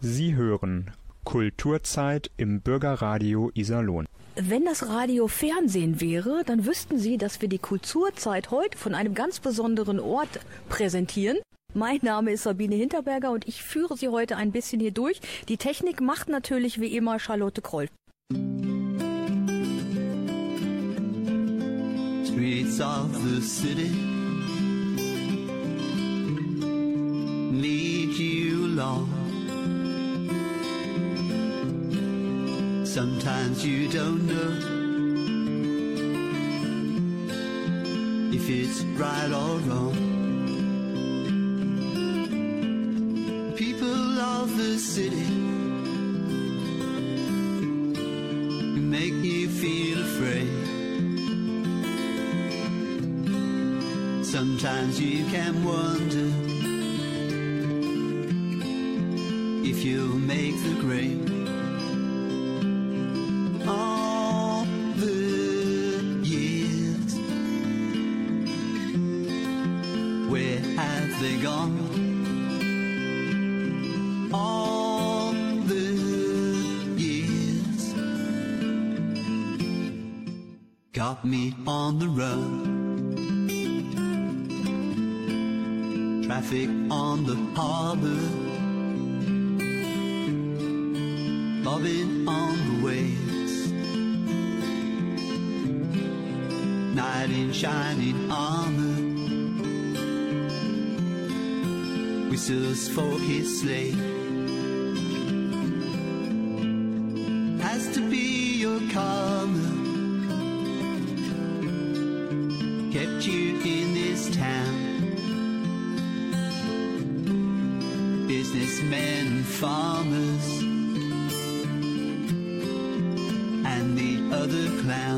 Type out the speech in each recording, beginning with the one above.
Sie hören Kulturzeit im Bürgerradio Iserlohn. Wenn das Radio Fernsehen wäre, dann wüssten Sie, dass wir die Kulturzeit heute von einem ganz besonderen Ort präsentieren. Mein Name ist Sabine Hinterberger und ich führe Sie heute ein bisschen hier durch. Die Technik macht natürlich wie immer Charlotte Kroll. Streets of the city need you long Sometimes you don't know if it's right or wrong. People of the city make you feel afraid. Sometimes you can wonder if you'll make the grade. Got me on the run. Traffic on the harbor, bobbing on the waves. Knight in shining armor, whistles for his slave. Has to be your karma. kept you in this town. Businessmen farmers and the other clowns.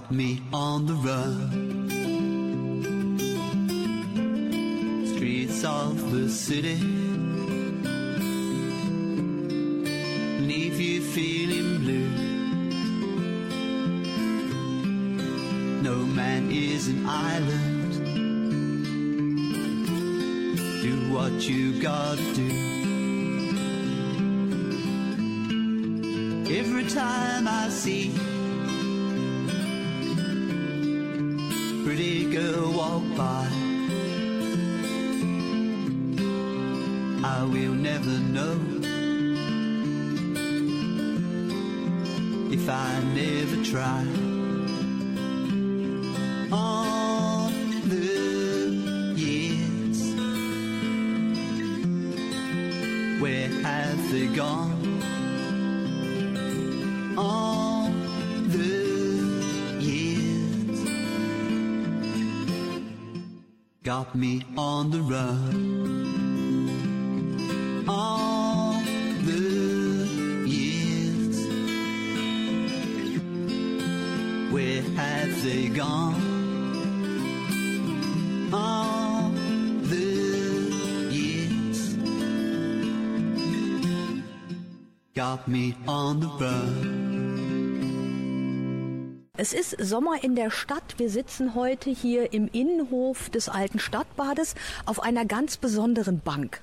Got me on the run. Streets of the city leave you feeling blue. No man is an island. Do what you gotta do. Every time I see pretty girl walk by. I will never know if I never try. All the years, where have they gone? Got me on the run. All the years, where have they gone? All the years, got me on the run. Es ist Sommer in der Stadt. Wir sitzen heute hier im Innenhof des alten Stadtbades auf einer ganz besonderen Bank.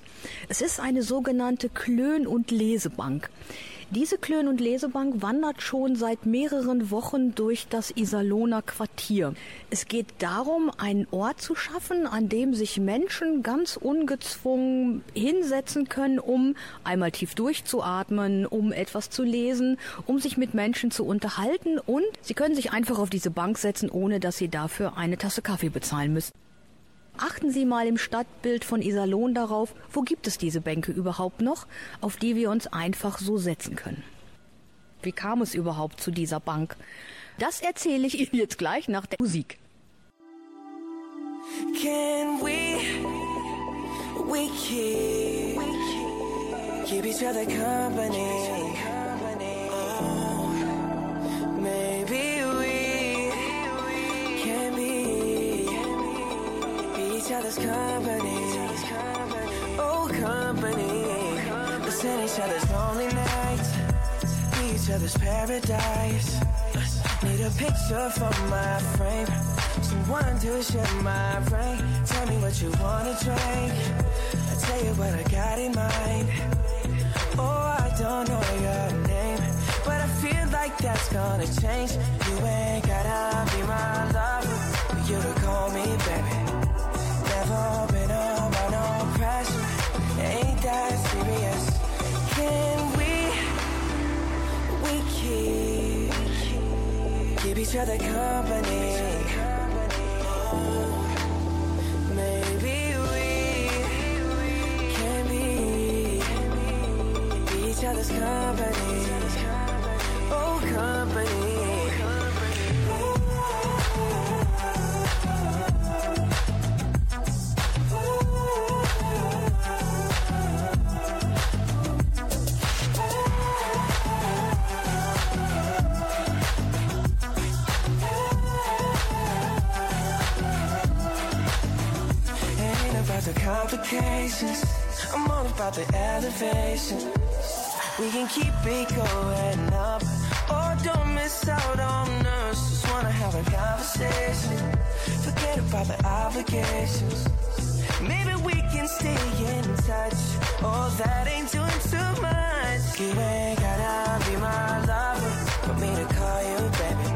Es ist eine sogenannte Klön- und Lesebank. Diese Klön- und Lesebank wandert schon seit mehreren Wochen durch das Iserlohner Quartier. Es geht darum, einen Ort zu schaffen, an dem sich Menschen ganz ungezwungen hinsetzen können, um einmal tief durchzuatmen, um etwas zu lesen, um sich mit Menschen zu unterhalten und sie können sich einfach auf diese Bank setzen, ohne dass sie dafür eine Tasse Kaffee bezahlen müssen. Achten Sie mal im Stadtbild von Iserlohn darauf, wo gibt es diese Bänke überhaupt noch, auf die wir uns einfach so setzen können. Wie kam es überhaupt zu dieser Bank? Das erzähle ich Ihnen jetzt gleich nach der Musik. Can we, we keep, keep each other company? Oh, maybe other's company. Oh, company. Listen each other's lonely nights. Be each other's paradise. Need a picture for my frame. Someone to share my brain. Tell me what you wanna drink. I tell you what I got in mind. Oh, I don't know your name, but I feel like that's gonna change. You ain't gotta be my lover, you to call me baby. Can we, we keep, keep each other company? Oh, maybe we can be each other's company. Oh, company. Complications. I'm all about the elevation. We can keep it going up. Oh, don't miss out on us. Just wanna have a conversation. Forget about the obligations. Maybe we can stay in touch. Oh, that ain't doing too much. You ain't gotta be my lover for me to call you baby.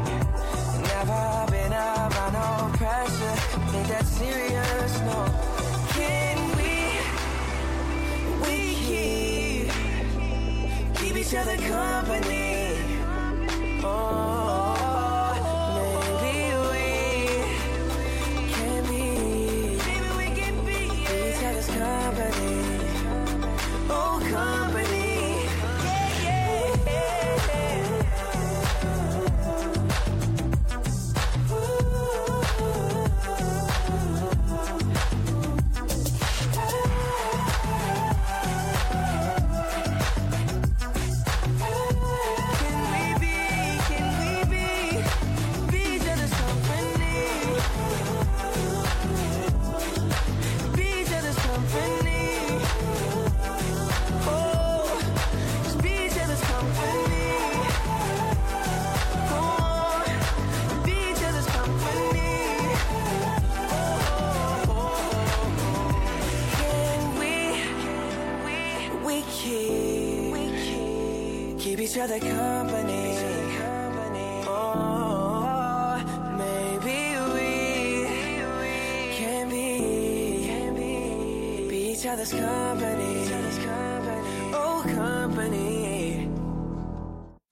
Never been about no pressure. Ain't that serious? No. Each other company. Oh, other. Oh, company. Oh, company.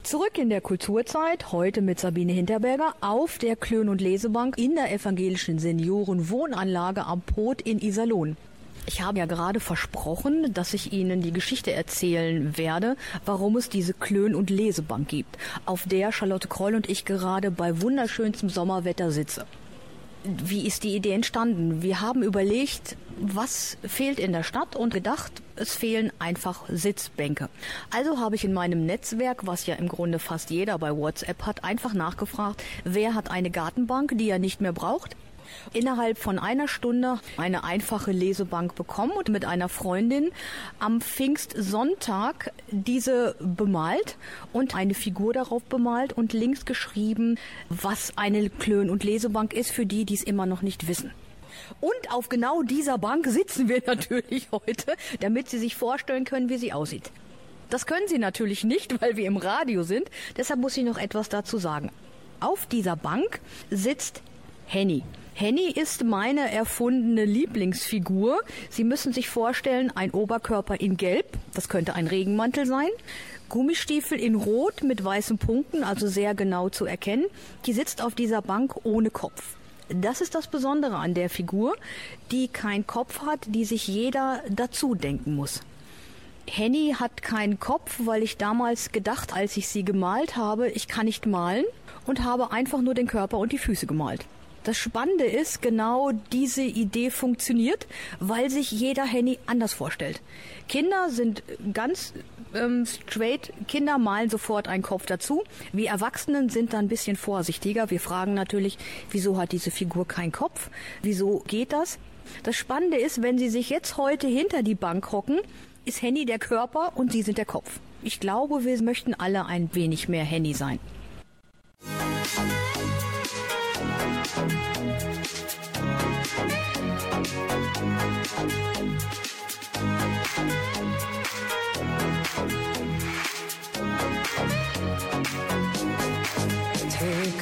Zurück in der Kulturzeit, heute mit Sabine Hinterberger auf der Klön- und Lesebank in der evangelischen Seniorenwohnanlage am Pot in Iserlohn. Ich habe ja gerade versprochen, dass ich Ihnen die Geschichte erzählen werde, warum es diese Klön- und Lesebank gibt, auf der Charlotte Kroll und ich gerade bei wunderschönstem Sommerwetter sitze. Wie ist die Idee entstanden? Wir haben überlegt, was fehlt in der Stadt und gedacht, es fehlen einfach Sitzbänke. Also habe ich in meinem Netzwerk, was ja im Grunde fast jeder bei WhatsApp hat, einfach nachgefragt, wer hat eine Gartenbank, die er nicht mehr braucht? Innerhalb von einer Stunde eine einfache Lesebank bekommen und mit einer Freundin am Pfingstsonntag diese bemalt und eine Figur darauf bemalt und links geschrieben, was eine Klön- und Lesebank ist für die, die es immer noch nicht wissen. Und auf genau dieser Bank sitzen wir natürlich heute, damit Sie sich vorstellen können, wie sie aussieht. Das können Sie natürlich nicht, weil wir im Radio sind. Deshalb muss ich noch etwas dazu sagen. Auf dieser Bank sitzt Henny. Henny ist meine erfundene Lieblingsfigur. Sie müssen sich vorstellen, ein Oberkörper in Gelb, das könnte ein Regenmantel sein, Gummistiefel in Rot mit weißen Punkten, also sehr genau zu erkennen. Die sitzt auf dieser Bank ohne Kopf. Das ist das Besondere an der Figur, die keinen Kopf hat, die sich jeder dazu denken muss. Henny hat keinen Kopf, weil ich damals gedacht, als ich sie gemalt habe, ich kann nicht malen und habe einfach nur den Körper und die Füße gemalt. Das Spannende ist, genau diese Idee funktioniert, weil sich jeder Henny anders vorstellt. Kinder sind ganz ähm, straight, Kinder malen sofort einen Kopf dazu. Wir Erwachsenen sind da ein bisschen vorsichtiger. Wir fragen natürlich, wieso hat diese Figur keinen Kopf? Wieso geht das? Das Spannende ist, wenn Sie sich jetzt heute hinter die Bank hocken, ist Henny der Körper und Sie sind der Kopf. Ich glaube, wir möchten alle ein wenig mehr Henny sein.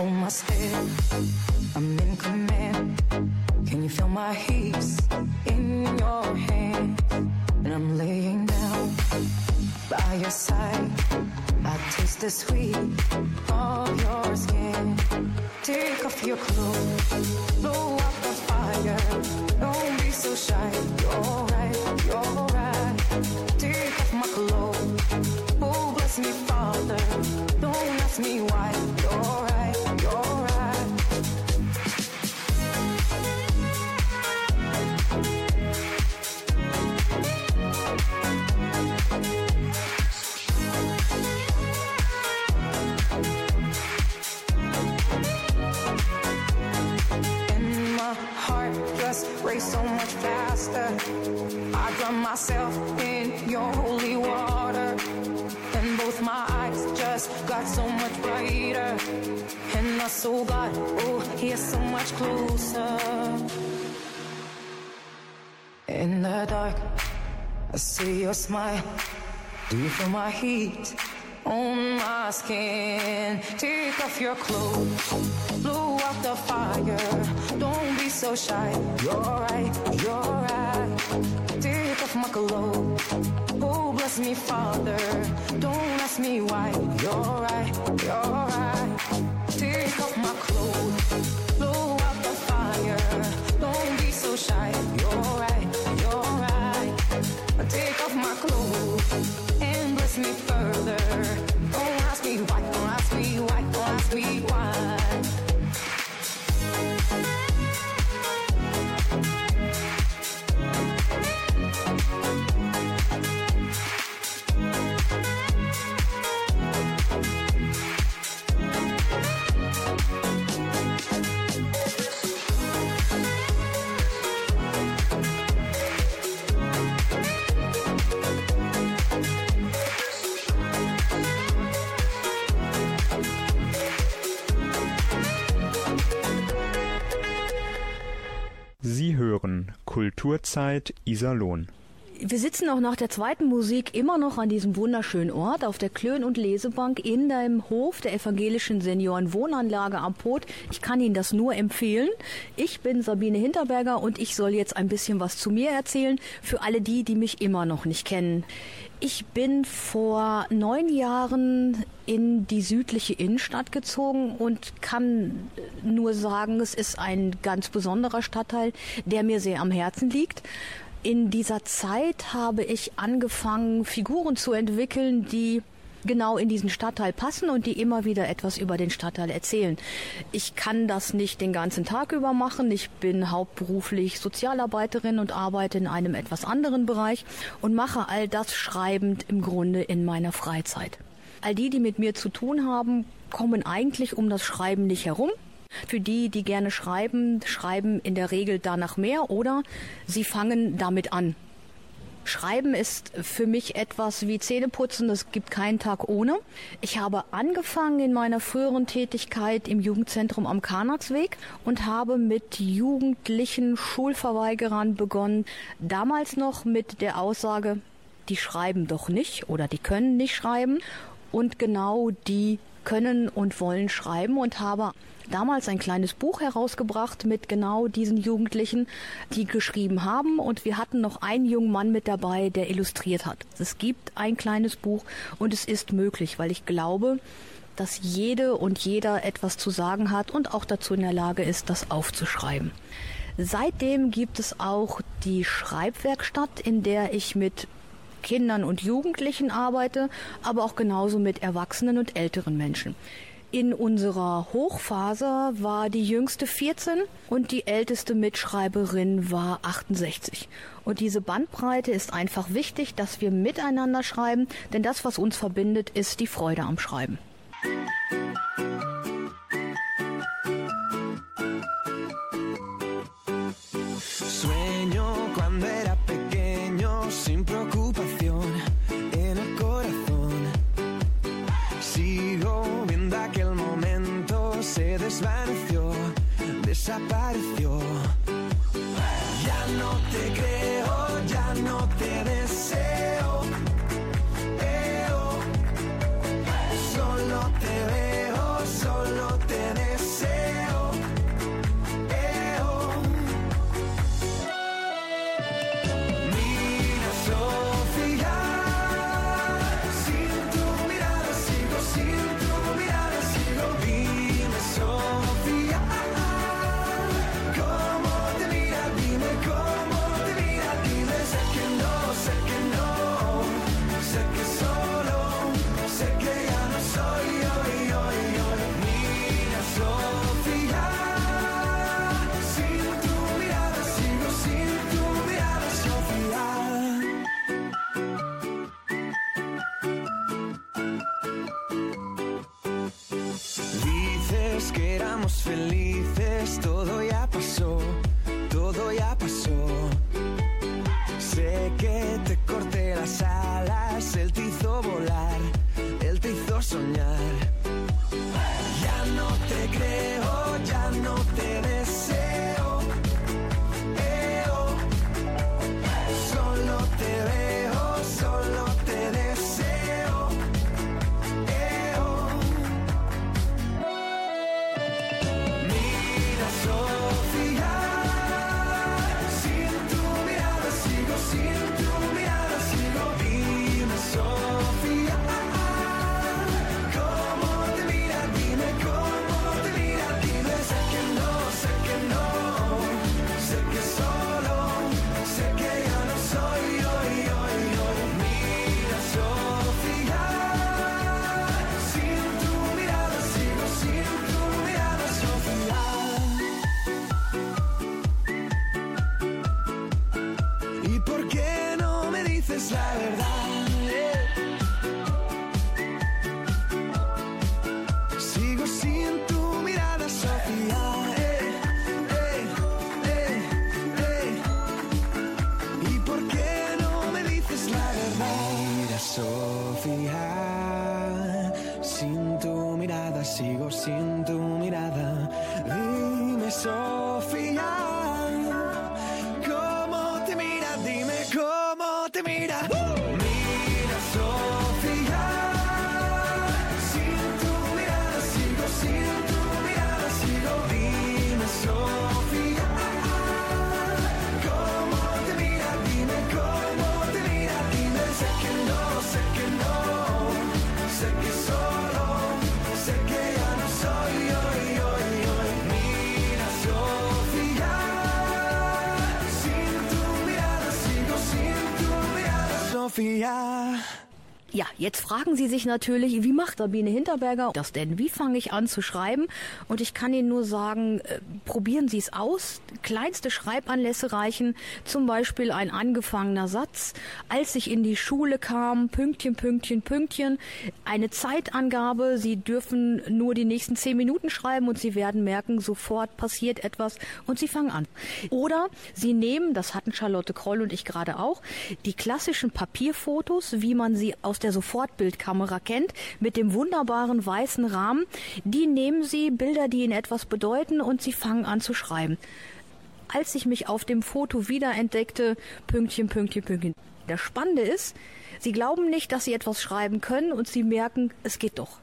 Hold my step. I'm in command. Can you feel my heat in your hands? And I'm laying down by your side. I taste the sweet of your skin. Take off your clothes, blow up the fire. Don't be so shy. You're right, you're right. Take off my clothes. Oh, bless me, Father. Don't ask me why. Myself in your holy water. And both my eyes just got so much brighter. And my soul got, oh, here so much closer. In the dark, I see your smile. Do you feel my heat on my skin? Take off your clothes, blow out the fire. Don't be so shy. You're right, you're right. My clothes. Oh, bless me, Father. Don't ask me why. You're right, you're right. Take off my clothes, blow out the fire. Don't be so shy. You're right, you're right. Take off my clothes and bless me further. Kulturzeit Iserlohn. Wir sitzen auch nach der zweiten Musik immer noch an diesem wunderschönen Ort auf der Klön- und Lesebank in dem Hof der evangelischen Seniorenwohnanlage am Pot. Ich kann Ihnen das nur empfehlen. Ich bin Sabine Hinterberger und ich soll jetzt ein bisschen was zu mir erzählen für alle die, die mich immer noch nicht kennen. Ich bin vor neun Jahren in die südliche Innenstadt gezogen und kann nur sagen, es ist ein ganz besonderer Stadtteil, der mir sehr am Herzen liegt. In dieser Zeit habe ich angefangen, Figuren zu entwickeln, die genau in diesen Stadtteil passen und die immer wieder etwas über den Stadtteil erzählen. Ich kann das nicht den ganzen Tag über machen. Ich bin hauptberuflich Sozialarbeiterin und arbeite in einem etwas anderen Bereich und mache all das schreibend im Grunde in meiner Freizeit. All die, die mit mir zu tun haben, kommen eigentlich um das Schreiben nicht herum. Für die, die gerne schreiben, schreiben in der Regel danach mehr oder sie fangen damit an. Schreiben ist für mich etwas wie Zähneputzen, es gibt keinen Tag ohne. Ich habe angefangen in meiner früheren Tätigkeit im Jugendzentrum am Karnatsweg und habe mit jugendlichen Schulverweigerern begonnen, damals noch mit der Aussage, die schreiben doch nicht oder die können nicht schreiben und genau die können und wollen schreiben und habe damals ein kleines Buch herausgebracht mit genau diesen Jugendlichen, die geschrieben haben und wir hatten noch einen jungen Mann mit dabei, der illustriert hat. Es gibt ein kleines Buch und es ist möglich, weil ich glaube, dass jede und jeder etwas zu sagen hat und auch dazu in der Lage ist, das aufzuschreiben. Seitdem gibt es auch die Schreibwerkstatt, in der ich mit Kindern und Jugendlichen arbeite, aber auch genauso mit Erwachsenen und älteren Menschen. In unserer Hochphase war die jüngste 14 und die älteste Mitschreiberin war 68. Und diese Bandbreite ist einfach wichtig, dass wir miteinander schreiben, denn das, was uns verbindet, ist die Freude am Schreiben. já apareceu éramos felices, todo ya pasó, todo ya pasó. Sé que te corté las alas, él te hizo volar, él te hizo soñar. Ya no te creo. Ja, jetzt fragen Sie sich natürlich, wie macht Sabine Hinterberger das denn? Wie fange ich an zu schreiben? Und ich kann Ihnen nur sagen, äh, probieren Sie es aus. Kleinste Schreibanlässe reichen, zum Beispiel ein angefangener Satz. Als ich in die Schule kam, Pünktchen, Pünktchen, Pünktchen, eine Zeitangabe. Sie dürfen nur die nächsten zehn Minuten schreiben und Sie werden merken, sofort passiert etwas und Sie fangen an. Oder Sie nehmen, das hatten Charlotte Kroll und ich gerade auch, die klassischen Papierfotos, wie man sie aus der Sofortbildkamera kennt, mit dem wunderbaren weißen Rahmen. Die nehmen Sie, Bilder, die Ihnen etwas bedeuten, und Sie fangen an zu schreiben. Als ich mich auf dem Foto wiederentdeckte, Pünktchen, Pünktchen, Pünktchen. Das Spannende ist, Sie glauben nicht, dass Sie etwas schreiben können und Sie merken, es geht doch.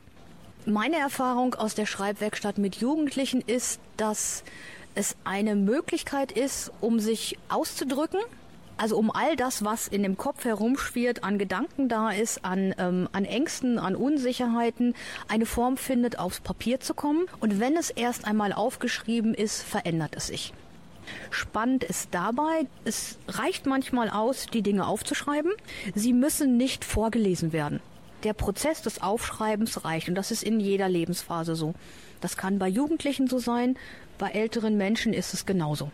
Meine Erfahrung aus der Schreibwerkstatt mit Jugendlichen ist, dass es eine Möglichkeit ist, um sich auszudrücken, Also um all das, was in dem Kopf herumschwirrt, an Gedanken da ist, an, ähm, an Ängsten, an Unsicherheiten, eine Form findet, aufs Papier zu kommen. Und wenn es erst einmal aufgeschrieben ist, verändert es sich. Spannend ist dabei, es reicht manchmal aus, die Dinge aufzuschreiben. Sie müssen nicht vorgelesen werden. Der Prozess des Aufschreibens reicht und das ist in jeder Lebensphase so. Das kann bei Jugendlichen so sein, bei älteren Menschen ist es genauso.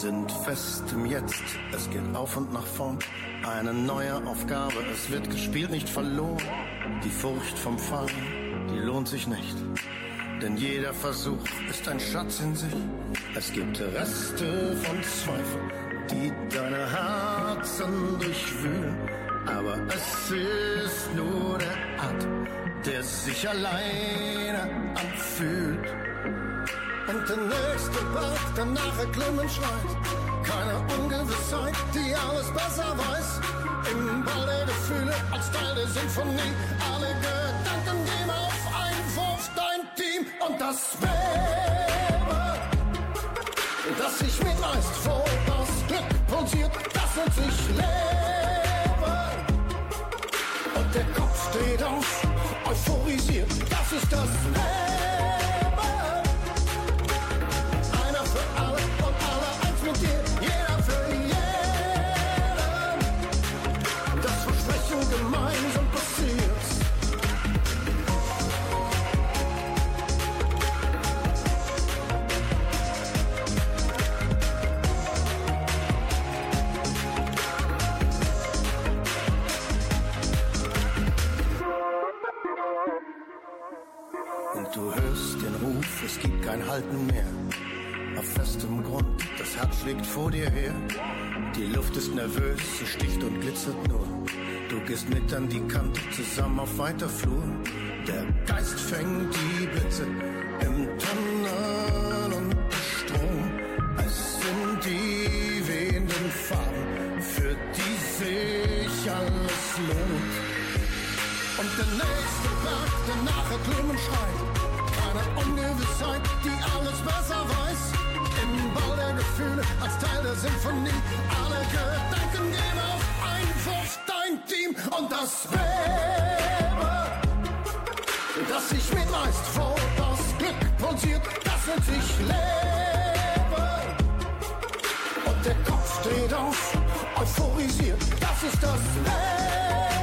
Sind fest im Jetzt, es geht auf und nach vorn. Eine neue Aufgabe, es wird gespielt, nicht verloren. Die Furcht vom Fallen, die lohnt sich nicht. Denn jeder Versuch ist ein Schatz in sich. Es gibt Reste von Zweifel, die deine Herzen durchwühlen. Aber es ist nur der Atem, der sich alleine anfühlt. Und der nächste Berg, der nachher Klimmen schreit. Keine Ungewissheit, die alles besser weiß. Im Ball der Gefühle, als Teil der Sinfonie. Alle Gedanken gehen auf Einwurf, dein Team. Und das wäre, dass sich mitreißt, wo das Glück pulsiert, das nennt sich Leben. Und der Kopf dreht auf, euphorisiert, das ist das Leben. Kein Halten mehr. Auf festem Grund, das Herz schlägt vor dir her. Die Luft ist nervös, sie sticht und glitzert nur. Du gehst mit an die Kante, zusammen auf weiter Flur. Der Geist fängt die Blitze im Tunnel und Strom. Es sind die wehenden Farben, für die sich alles lohnt. Und der nächste Berg, der nachher Blumen schreit Ungewissheit, die alles besser weiß. Im Ball der Gefühle, als Teil der Symphonie. Alle Gedanken gehen auf Einwurf, dein Team und das wäre, das sich mitreißt, wo das Glück pulsiert, das nennt sich Leben. Und der Kopf dreht auf, euphorisiert, das ist das Leben.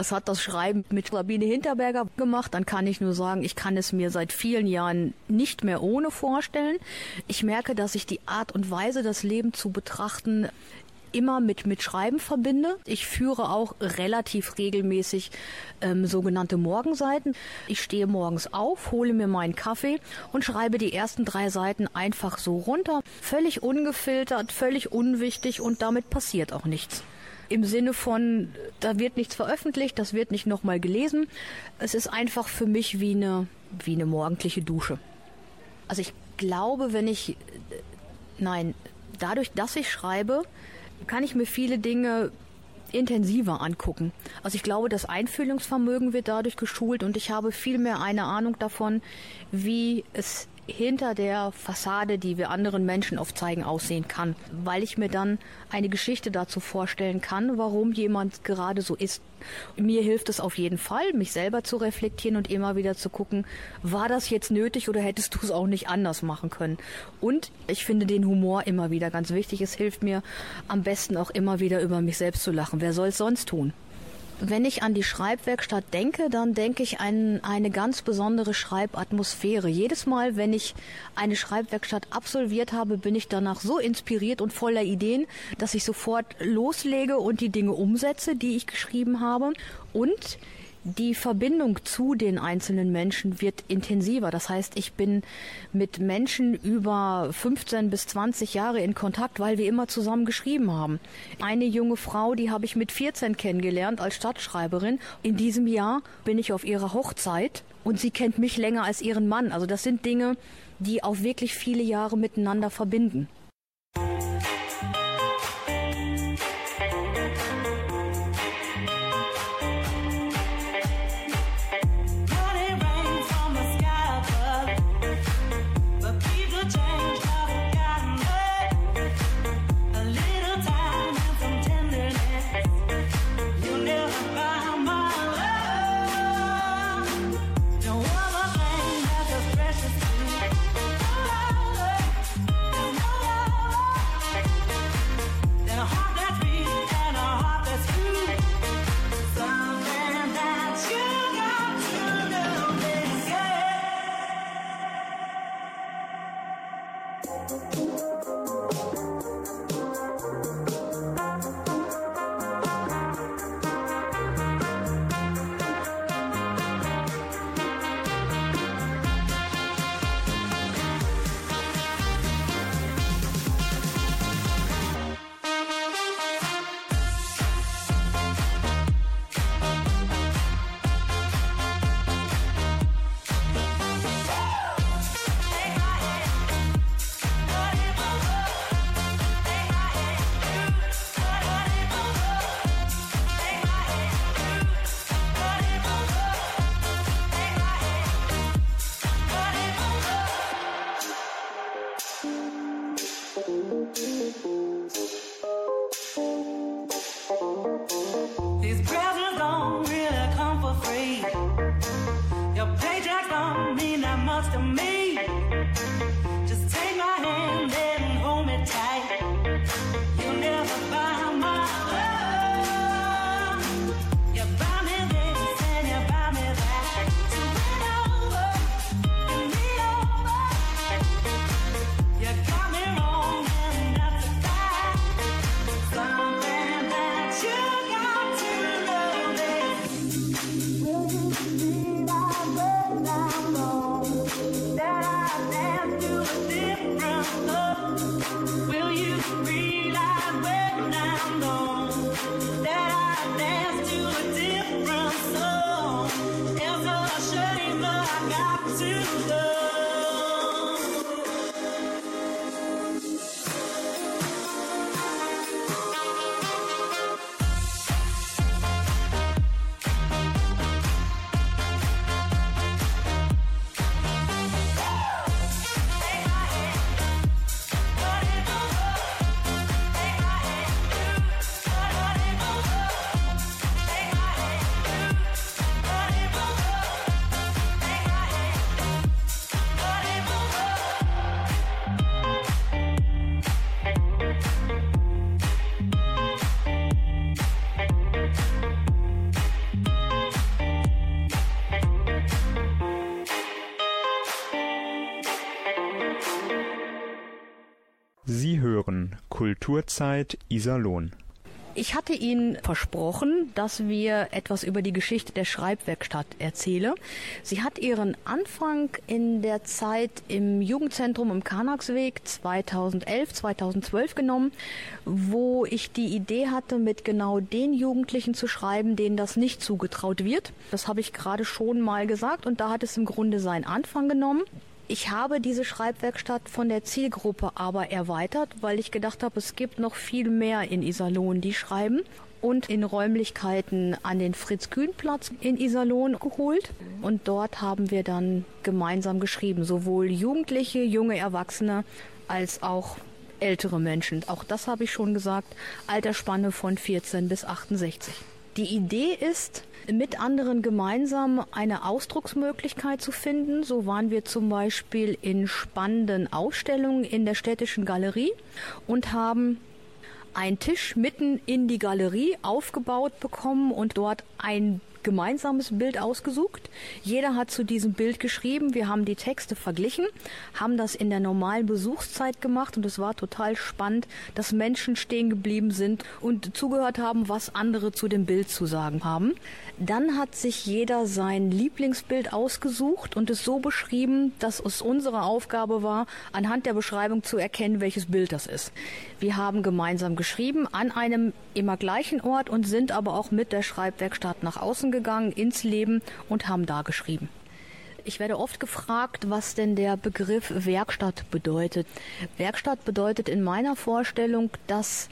Was hat das Schreiben mit Sabine Hinterberger gemacht, dann kann ich nur sagen, ich kann es mir seit vielen Jahren nicht mehr ohne vorstellen. Ich merke, dass ich die Art und Weise, das Leben zu betrachten, immer mit, mit Schreiben verbinde. Ich führe auch relativ regelmäßig ähm, sogenannte Morgenseiten. Ich stehe morgens auf, hole mir meinen Kaffee und schreibe die ersten drei Seiten einfach so runter. Völlig ungefiltert, völlig unwichtig und damit passiert auch nichts im Sinne von, da wird nichts veröffentlicht, das wird nicht nochmal gelesen. Es ist einfach für mich wie eine, wie eine morgendliche Dusche. Also ich glaube, wenn ich, nein, dadurch, dass ich schreibe, kann ich mir viele Dinge intensiver angucken. Also ich glaube, das Einfühlungsvermögen wird dadurch geschult und ich habe viel mehr eine Ahnung davon, wie es hinter der Fassade, die wir anderen Menschen oft zeigen, aussehen kann, weil ich mir dann eine Geschichte dazu vorstellen kann, warum jemand gerade so ist. Mir hilft es auf jeden Fall, mich selber zu reflektieren und immer wieder zu gucken, war das jetzt nötig oder hättest du es auch nicht anders machen können? Und ich finde den Humor immer wieder ganz wichtig. Es hilft mir am besten auch immer wieder über mich selbst zu lachen. Wer soll es sonst tun? Wenn ich an die Schreibwerkstatt denke, dann denke ich an eine ganz besondere Schreibatmosphäre. Jedes Mal, wenn ich eine Schreibwerkstatt absolviert habe, bin ich danach so inspiriert und voller Ideen, dass ich sofort loslege und die Dinge umsetze, die ich geschrieben habe. Und die Verbindung zu den einzelnen Menschen wird intensiver. Das heißt, ich bin mit Menschen über 15 bis 20 Jahre in Kontakt, weil wir immer zusammen geschrieben haben. Eine junge Frau, die habe ich mit 14 kennengelernt als Stadtschreiberin. In diesem Jahr bin ich auf ihrer Hochzeit und sie kennt mich länger als ihren Mann. Also das sind Dinge, die auch wirklich viele Jahre miteinander verbinden. Kulturzeit Iserlohn. Ich hatte Ihnen versprochen, dass wir etwas über die Geschichte der Schreibwerkstatt erzähle. Sie hat ihren Anfang in der Zeit im Jugendzentrum im Karnaksweg 2011, 2012 genommen, wo ich die Idee hatte, mit genau den Jugendlichen zu schreiben, denen das nicht zugetraut wird. Das habe ich gerade schon mal gesagt und da hat es im Grunde seinen Anfang genommen. Ich habe diese Schreibwerkstatt von der Zielgruppe aber erweitert, weil ich gedacht habe, es gibt noch viel mehr in Iserlohn, die schreiben. und in Räumlichkeiten an den Fritz-Kühn-Platz in Iserlohn geholt. Und dort haben wir dann gemeinsam geschrieben, sowohl Jugendliche, junge Erwachsene als auch ältere Menschen. Auch das habe ich schon gesagt, Altersspanne von 14 bis 68. Die Idee ist, mit anderen gemeinsam eine Ausdrucksmöglichkeit zu finden. So waren wir zum Beispiel in spannenden Ausstellungen in der städtischen Galerie und haben einen Tisch mitten in die Galerie aufgebaut bekommen und dort ein gemeinsames Bild ausgesucht. Jeder hat zu diesem Bild geschrieben. Wir haben die Texte verglichen, haben das in der normalen Besuchszeit gemacht und es war total spannend, dass Menschen stehen geblieben sind und zugehört haben, was andere zu dem Bild zu sagen haben. Dann hat sich jeder sein Lieblingsbild ausgesucht und es so beschrieben, dass es unsere Aufgabe war, anhand der Beschreibung zu erkennen, welches Bild das ist. Wir haben gemeinsam geschrieben an einem immer gleichen Ort und sind aber auch mit der Schreibwerkstatt nach außen gegangen ins Leben und haben da geschrieben. Ich werde oft gefragt, was denn der Begriff Werkstatt bedeutet. Werkstatt bedeutet in meiner Vorstellung, dass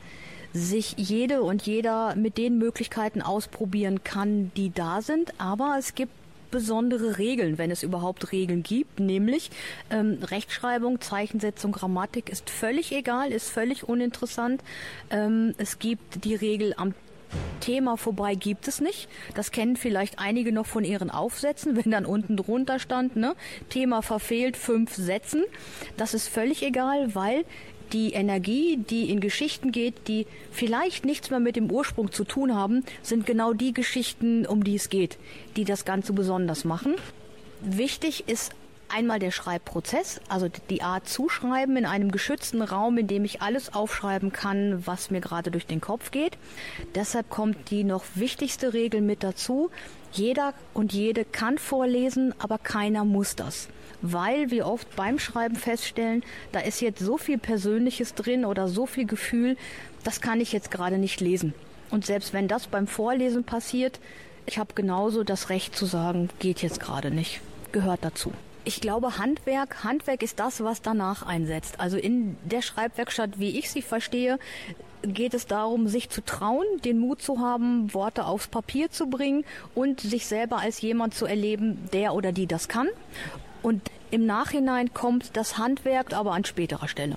sich jede und jeder mit den Möglichkeiten ausprobieren kann, die da sind, aber es gibt besondere Regeln, wenn es überhaupt Regeln gibt, nämlich ähm, Rechtschreibung, Zeichensetzung, Grammatik ist völlig egal, ist völlig uninteressant. Ähm, es gibt die Regel am Thema vorbei gibt es nicht. Das kennen vielleicht einige noch von ihren Aufsätzen, wenn dann unten drunter stand, ne? Thema verfehlt, fünf Sätzen. Das ist völlig egal, weil die Energie, die in Geschichten geht, die vielleicht nichts mehr mit dem Ursprung zu tun haben, sind genau die Geschichten, um die es geht, die das Ganze besonders machen. Wichtig ist Einmal der Schreibprozess, also die Art zuschreiben in einem geschützten Raum, in dem ich alles aufschreiben kann, was mir gerade durch den Kopf geht. Deshalb kommt die noch wichtigste Regel mit dazu. Jeder und jede kann vorlesen, aber keiner muss das. Weil wir oft beim Schreiben feststellen, da ist jetzt so viel Persönliches drin oder so viel Gefühl, das kann ich jetzt gerade nicht lesen. Und selbst wenn das beim Vorlesen passiert, ich habe genauso das Recht zu sagen, geht jetzt gerade nicht, gehört dazu. Ich glaube, Handwerk, Handwerk ist das, was danach einsetzt. Also in der Schreibwerkstatt, wie ich sie verstehe, geht es darum, sich zu trauen, den Mut zu haben, Worte aufs Papier zu bringen und sich selber als jemand zu erleben, der oder die das kann. Und im Nachhinein kommt das Handwerk aber an späterer Stelle.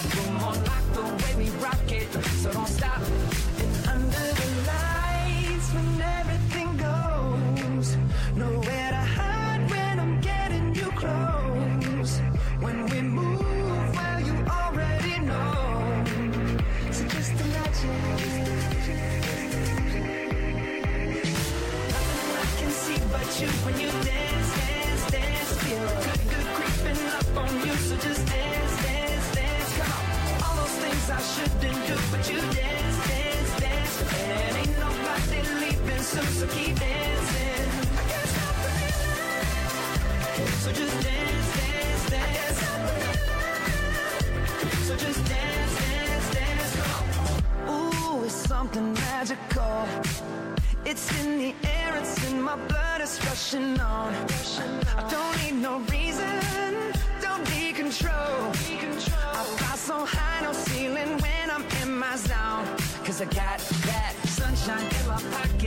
The way we rock it, so don't stop. Ooh, it's something magical. It's in the air, it's in my blood, it's rushing on. I don't need no reason, don't need control. I fly so high, no ceiling when I'm in my zone. Cause I got that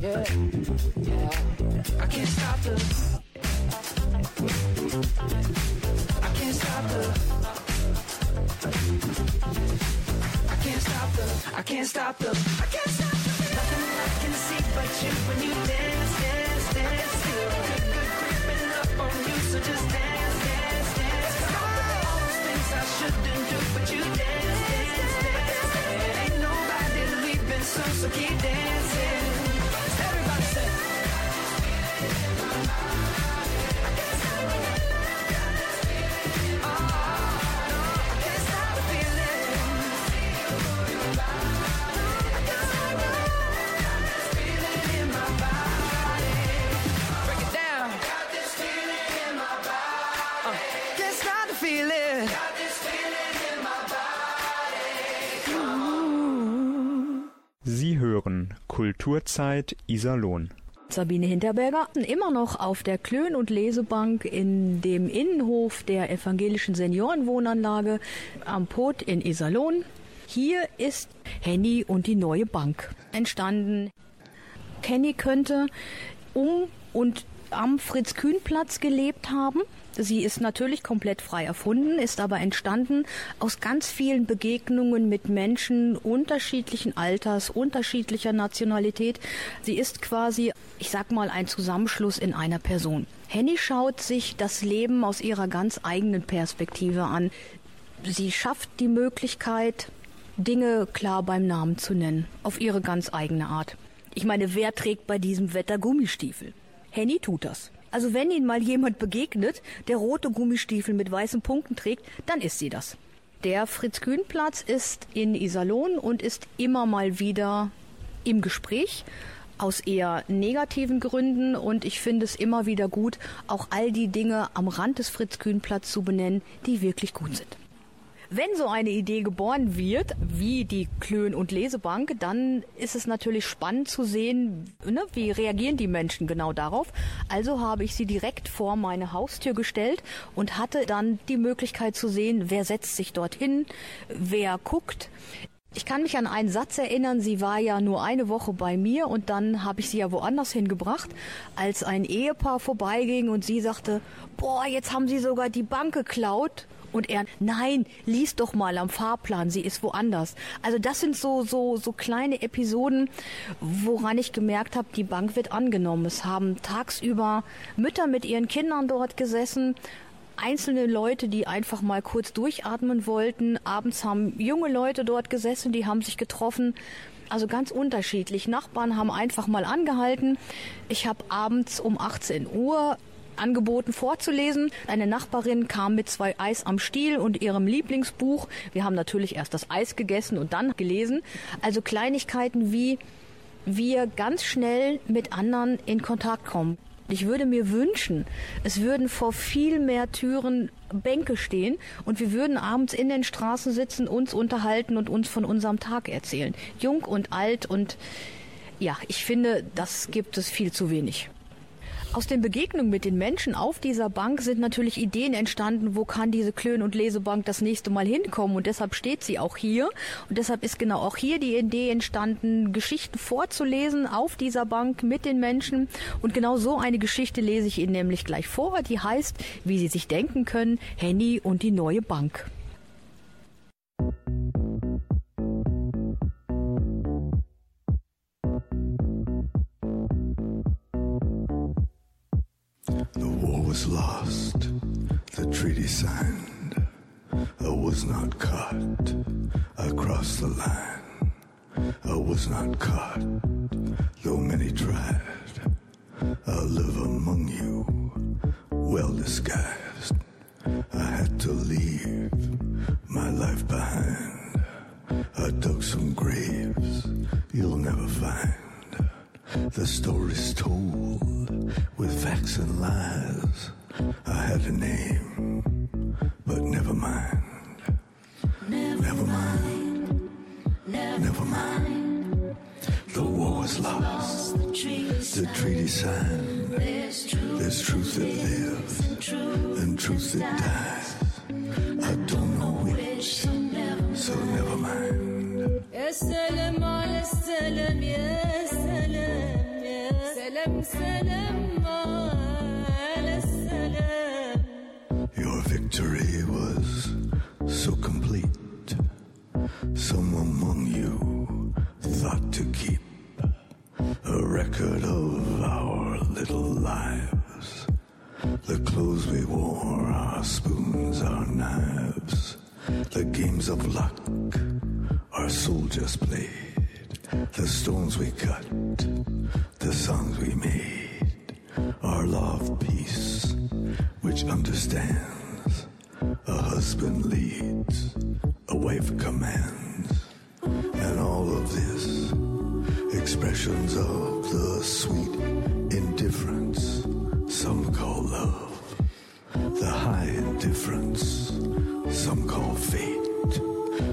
I can't stop the. I can't stop the. I can't stop the. I can't stop the. I can't the. I can see but you when you dance, dance, dance. Feel good, good creeping up on you, so just dance, dance, dance. All those things I shouldn't do, but you dance, dance, dance. Ain't nobody leaving so keep dancing. Kulturzeit Iserlohn. Sabine Hinterberger immer noch auf der Klön- und Lesebank in dem Innenhof der evangelischen Seniorenwohnanlage am Pot in Iserlohn. Hier ist Henny und die neue Bank entstanden. Henny könnte um und am Fritz-Kühn-Platz gelebt haben. Sie ist natürlich komplett frei erfunden, ist aber entstanden aus ganz vielen Begegnungen mit Menschen unterschiedlichen Alters, unterschiedlicher Nationalität. Sie ist quasi, ich sag mal, ein Zusammenschluss in einer Person. Henny schaut sich das Leben aus ihrer ganz eigenen Perspektive an. Sie schafft die Möglichkeit, Dinge klar beim Namen zu nennen, auf ihre ganz eigene Art. Ich meine, wer trägt bei diesem Wetter Gummistiefel? Henny tut das. Also wenn Ihnen mal jemand begegnet, der rote Gummistiefel mit weißen Punkten trägt, dann ist sie das. Der Fritz-Kühn-Platz ist in Iserlohn und ist immer mal wieder im Gespräch aus eher negativen Gründen und ich finde es immer wieder gut, auch all die Dinge am Rand des Fritz-Kühn-Platz zu benennen, die wirklich gut sind. Wenn so eine Idee geboren wird, wie die Klön- und Lesebank, dann ist es natürlich spannend zu sehen, ne, wie reagieren die Menschen genau darauf. Also habe ich sie direkt vor meine Haustür gestellt und hatte dann die Möglichkeit zu sehen, wer setzt sich dorthin, wer guckt. Ich kann mich an einen Satz erinnern, sie war ja nur eine Woche bei mir und dann habe ich sie ja woanders hingebracht, als ein Ehepaar vorbeiging und sie sagte, boah, jetzt haben sie sogar die Bank geklaut. Und er, nein, lies doch mal am Fahrplan, sie ist woanders. Also das sind so, so, so kleine Episoden, woran ich gemerkt habe, die Bank wird angenommen. Es haben tagsüber Mütter mit ihren Kindern dort gesessen, einzelne Leute, die einfach mal kurz durchatmen wollten. Abends haben junge Leute dort gesessen, die haben sich getroffen. Also ganz unterschiedlich. Nachbarn haben einfach mal angehalten. Ich habe abends um 18 Uhr angeboten vorzulesen. Eine Nachbarin kam mit zwei Eis am Stiel und ihrem Lieblingsbuch. Wir haben natürlich erst das Eis gegessen und dann gelesen. Also Kleinigkeiten wie wir ganz schnell mit anderen in Kontakt kommen. Ich würde mir wünschen, es würden vor viel mehr Türen Bänke stehen und wir würden abends in den Straßen sitzen, uns unterhalten und uns von unserem Tag erzählen. Jung und alt und ja, ich finde, das gibt es viel zu wenig. Aus den Begegnungen mit den Menschen auf dieser Bank sind natürlich Ideen entstanden, wo kann diese Klön- und Lesebank das nächste Mal hinkommen? Und deshalb steht sie auch hier. Und deshalb ist genau auch hier die Idee entstanden, Geschichten vorzulesen auf dieser Bank mit den Menschen. Und genau so eine Geschichte lese ich Ihnen nämlich gleich vor, die heißt, wie Sie sich denken können, Henny und die neue Bank. The war was lost, the treaty signed. I was not caught across the line. I was not caught, though many tried. I'll live among you, well disguised. I had to leave my life behind. I dug some graves you'll never find. The story's told with facts and lies. I had a name, but never mind. Never mind. Never mind. The war was lost. The treaty signed. There's truth that lives and truth that dies. I don't know which, so never mind. يا سلام على السلام يا سلام يا سلام سلام على السلام Your victory was so complete. Some among you thought to keep a record of our little lives. The clothes we wore, our spoons, our knives, the games of luck our soldiers played, the stones we cut, the songs we made, our of peace, which understands. A husband leads, a wife commands, and all of this expressions of the sweet indifference some call love, the high indifference some call fate.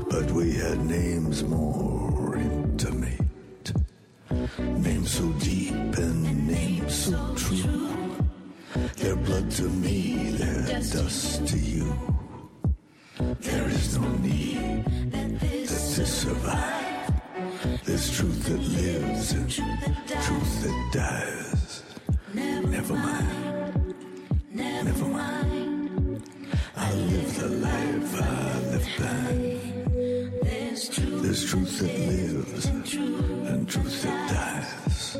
But we had names more intimate, names so deep and names so true. Their blood to me, their dust to you. There is no need that this survive. There's truth that lives and truth that dies. Never mind. Never mind. I live the life I live by. There's truth that lives and truth that dies.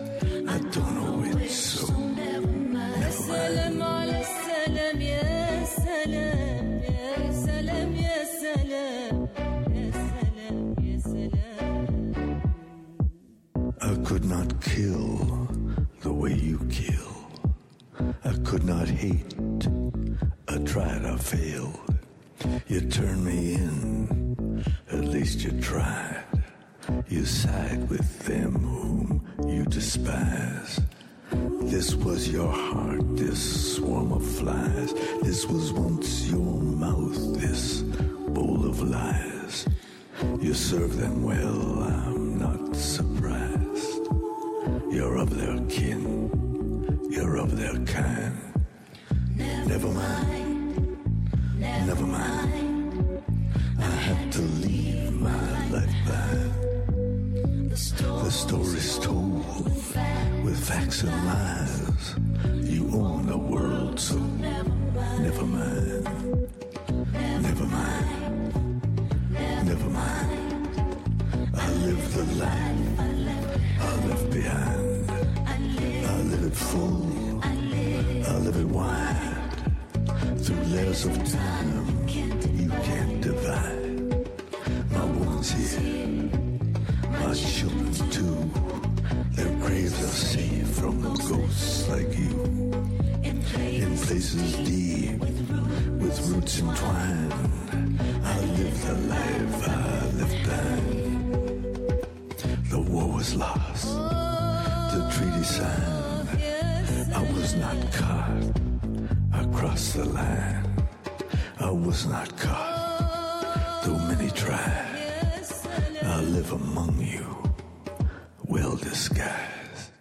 I don't know which, so never mind. I could not kill the way you kill. I could not hate. I tried, I failed. You turned me in at least you tried. You side with them whom you despise. This was your heart, this swarm of flies. This was once your mouth, this bowl of lies. You serve them well, I'm not surprised. You're of their kin, you're of their kind. Never mind, never mind. Facts and lies. Was not caught. Though many tried. I live among you, well disguised.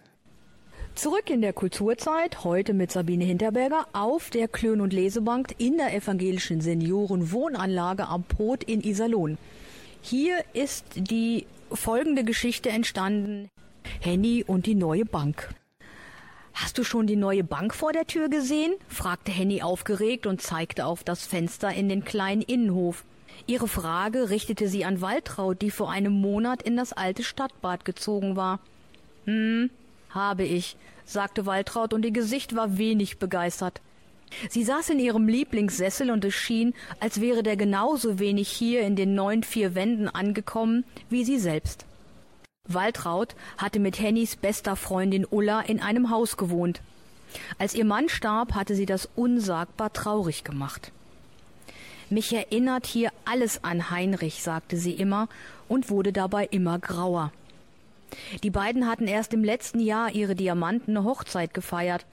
Zurück in der Kulturzeit, heute mit Sabine Hinterberger auf der Klön- und Lesebank in der evangelischen Seniorenwohnanlage am Pot in Iserlohn. Hier ist die folgende Geschichte entstanden. Henny und die neue Bank. Hast du schon die neue Bank vor der Tür gesehen? fragte Henny aufgeregt und zeigte auf das Fenster in den kleinen Innenhof. Ihre Frage richtete sie an Waltraud, die vor einem Monat in das alte Stadtbad gezogen war. Hm, habe ich, sagte Waltraud, und ihr Gesicht war wenig begeistert. Sie saß in ihrem Lieblingssessel und es schien, als wäre der genauso wenig hier in den neuen vier Wänden angekommen wie sie selbst. Waltraud hatte mit Hennys bester Freundin Ulla in einem Haus gewohnt. Als ihr Mann starb, hatte sie das unsagbar traurig gemacht. Mich erinnert hier alles an Heinrich, sagte sie immer und wurde dabei immer grauer. Die beiden hatten erst im letzten Jahr ihre diamantene Hochzeit gefeiert.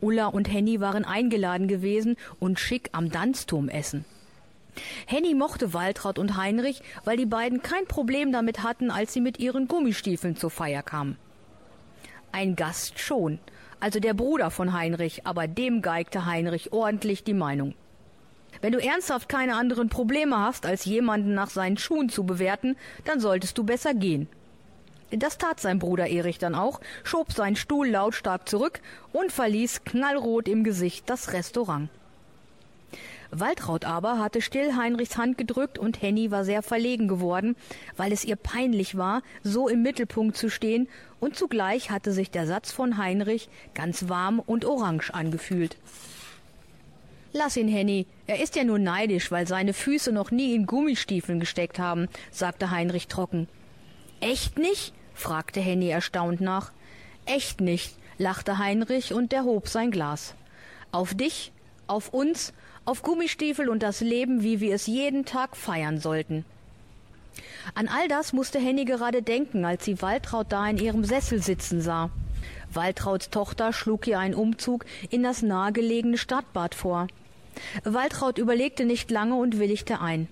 Ulla und Henny waren eingeladen gewesen und schick am Danzturm essen. Henny mochte Waltraud und Heinrich, weil die beiden kein Problem damit hatten, als sie mit ihren Gummistiefeln zur Feier kamen. Ein Gast schon, also der Bruder von Heinrich, aber dem geigte Heinrich ordentlich die Meinung. Wenn du ernsthaft keine anderen Probleme hast, als jemanden nach seinen Schuhen zu bewerten, dann solltest du besser gehen. Das tat sein Bruder Erich dann auch, schob seinen Stuhl lautstark zurück und verließ knallrot im Gesicht das Restaurant. Waltraud aber hatte still Heinrichs Hand gedrückt und Henny war sehr verlegen geworden, weil es ihr peinlich war, so im Mittelpunkt zu stehen, und zugleich hatte sich der Satz von Heinrich ganz warm und orange angefühlt. Lass ihn, Henny. Er ist ja nur neidisch, weil seine Füße noch nie in Gummistiefeln gesteckt haben, sagte Heinrich trocken. Echt nicht? fragte Henny erstaunt nach. Echt nicht, lachte Heinrich und erhob sein Glas. Auf dich, auf uns, auf Gummistiefel und das Leben, wie wir es jeden Tag feiern sollten. An all das musste Henny gerade denken, als sie Waltraud da in ihrem Sessel sitzen sah. Waltrauds Tochter schlug ihr einen Umzug in das nahegelegene Stadtbad vor. Waltraud überlegte nicht lange und willigte ein.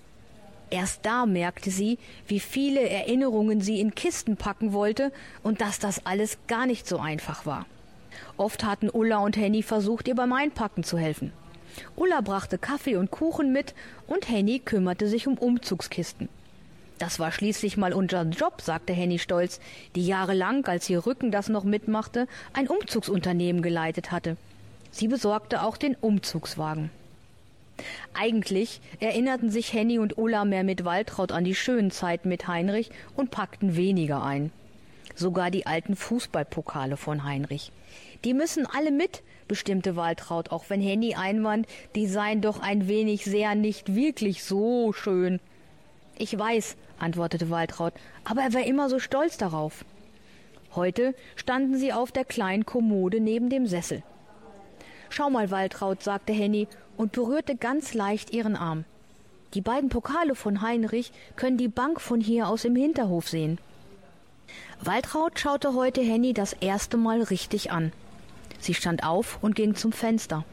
Erst da merkte sie, wie viele Erinnerungen sie in Kisten packen wollte und dass das alles gar nicht so einfach war. Oft hatten Ulla und Henny versucht, ihr beim Einpacken zu helfen. Ulla brachte Kaffee und Kuchen mit und Henny kümmerte sich um Umzugskisten. Das war schließlich mal unser Job, sagte Henny stolz, die jahrelang, als ihr Rücken das noch mitmachte, ein Umzugsunternehmen geleitet hatte. Sie besorgte auch den Umzugswagen. Eigentlich erinnerten sich Henny und Ulla mehr mit Waltraud an die schönen Zeiten mit Heinrich und packten weniger ein. Sogar die alten Fußballpokale von Heinrich. Die müssen alle mit, bestimmte Waltraud, auch wenn Henny einwand, die seien doch ein wenig sehr nicht wirklich so schön. Ich weiß, antwortete Waltraud, aber er war immer so stolz darauf. Heute standen sie auf der kleinen Kommode neben dem Sessel. Schau mal, Waltraud, sagte Henny und berührte ganz leicht ihren Arm. Die beiden Pokale von Heinrich können die Bank von hier aus im Hinterhof sehen. Waltraud schaute heute Henny das erste Mal richtig an. Sie stand auf und ging zum Fenster.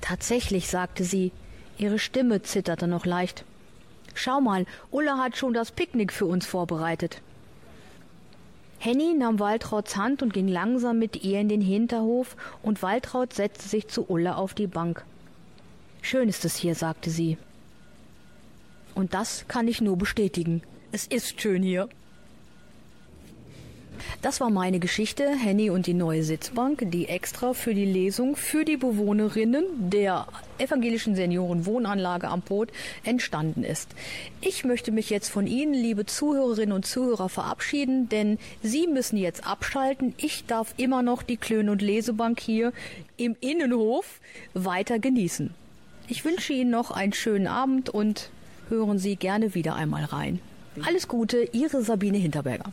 Tatsächlich, sagte sie, ihre Stimme zitterte noch leicht. Schau mal, Ulla hat schon das Picknick für uns vorbereitet. Henny nahm Waltrauds Hand und ging langsam mit ihr in den Hinterhof, und Waltraud setzte sich zu Ulla auf die Bank. Schön ist es hier, sagte sie. Und das kann ich nur bestätigen. Es ist schön hier. Das war meine Geschichte, Henny und die neue Sitzbank, die extra für die Lesung für die Bewohnerinnen der evangelischen Seniorenwohnanlage am Boot entstanden ist. Ich möchte mich jetzt von Ihnen, liebe Zuhörerinnen und Zuhörer, verabschieden, denn Sie müssen jetzt abschalten. Ich darf immer noch die Klön- und Lesebank hier im Innenhof weiter genießen. Ich wünsche Ihnen noch einen schönen Abend und hören Sie gerne wieder einmal rein. Alles Gute, Ihre Sabine Hinterberger.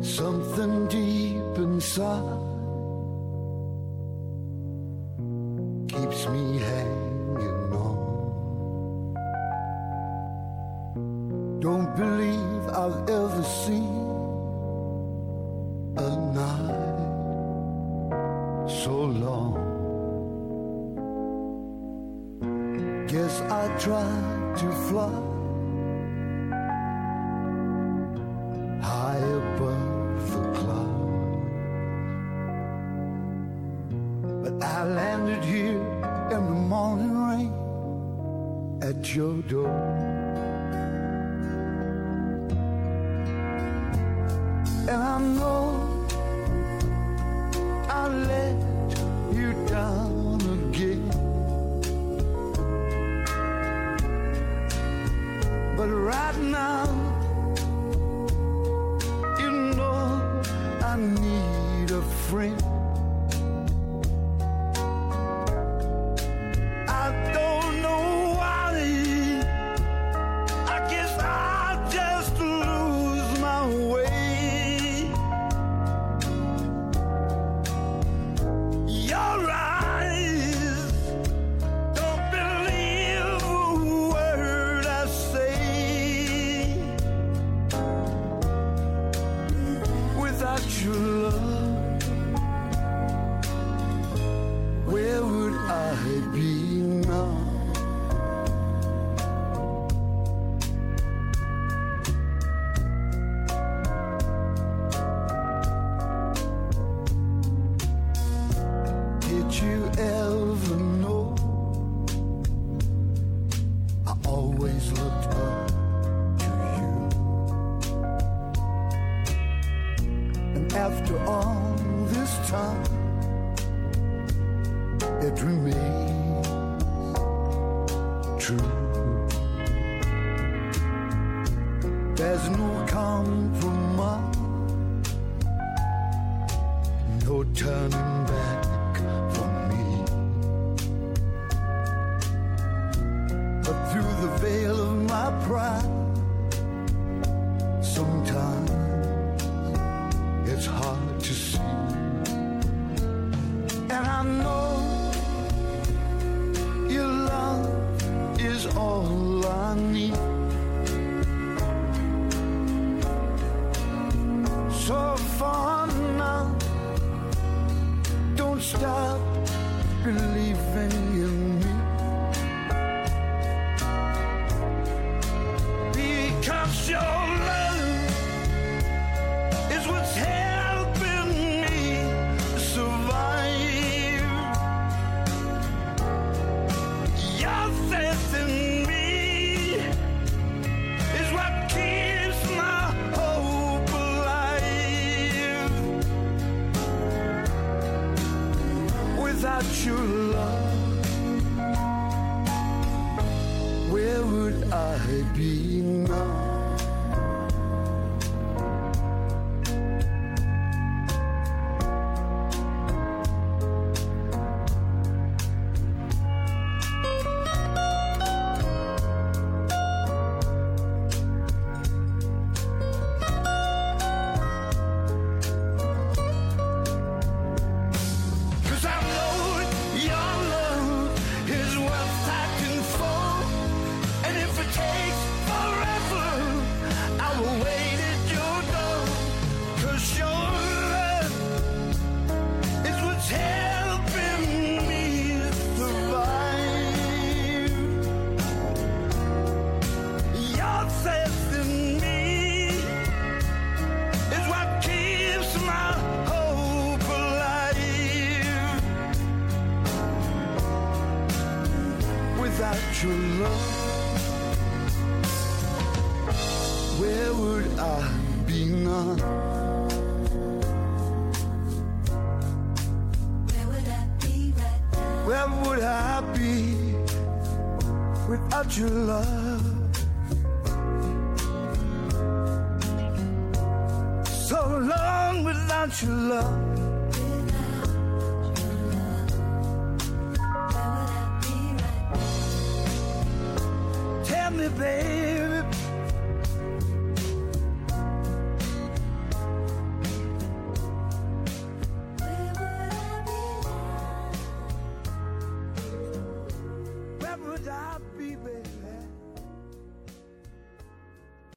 Something deep inside keeps me hanging on. Don't believe I've ever seen a night so long. Guess I tried to fly after all this time, it remains true. There's no comfort.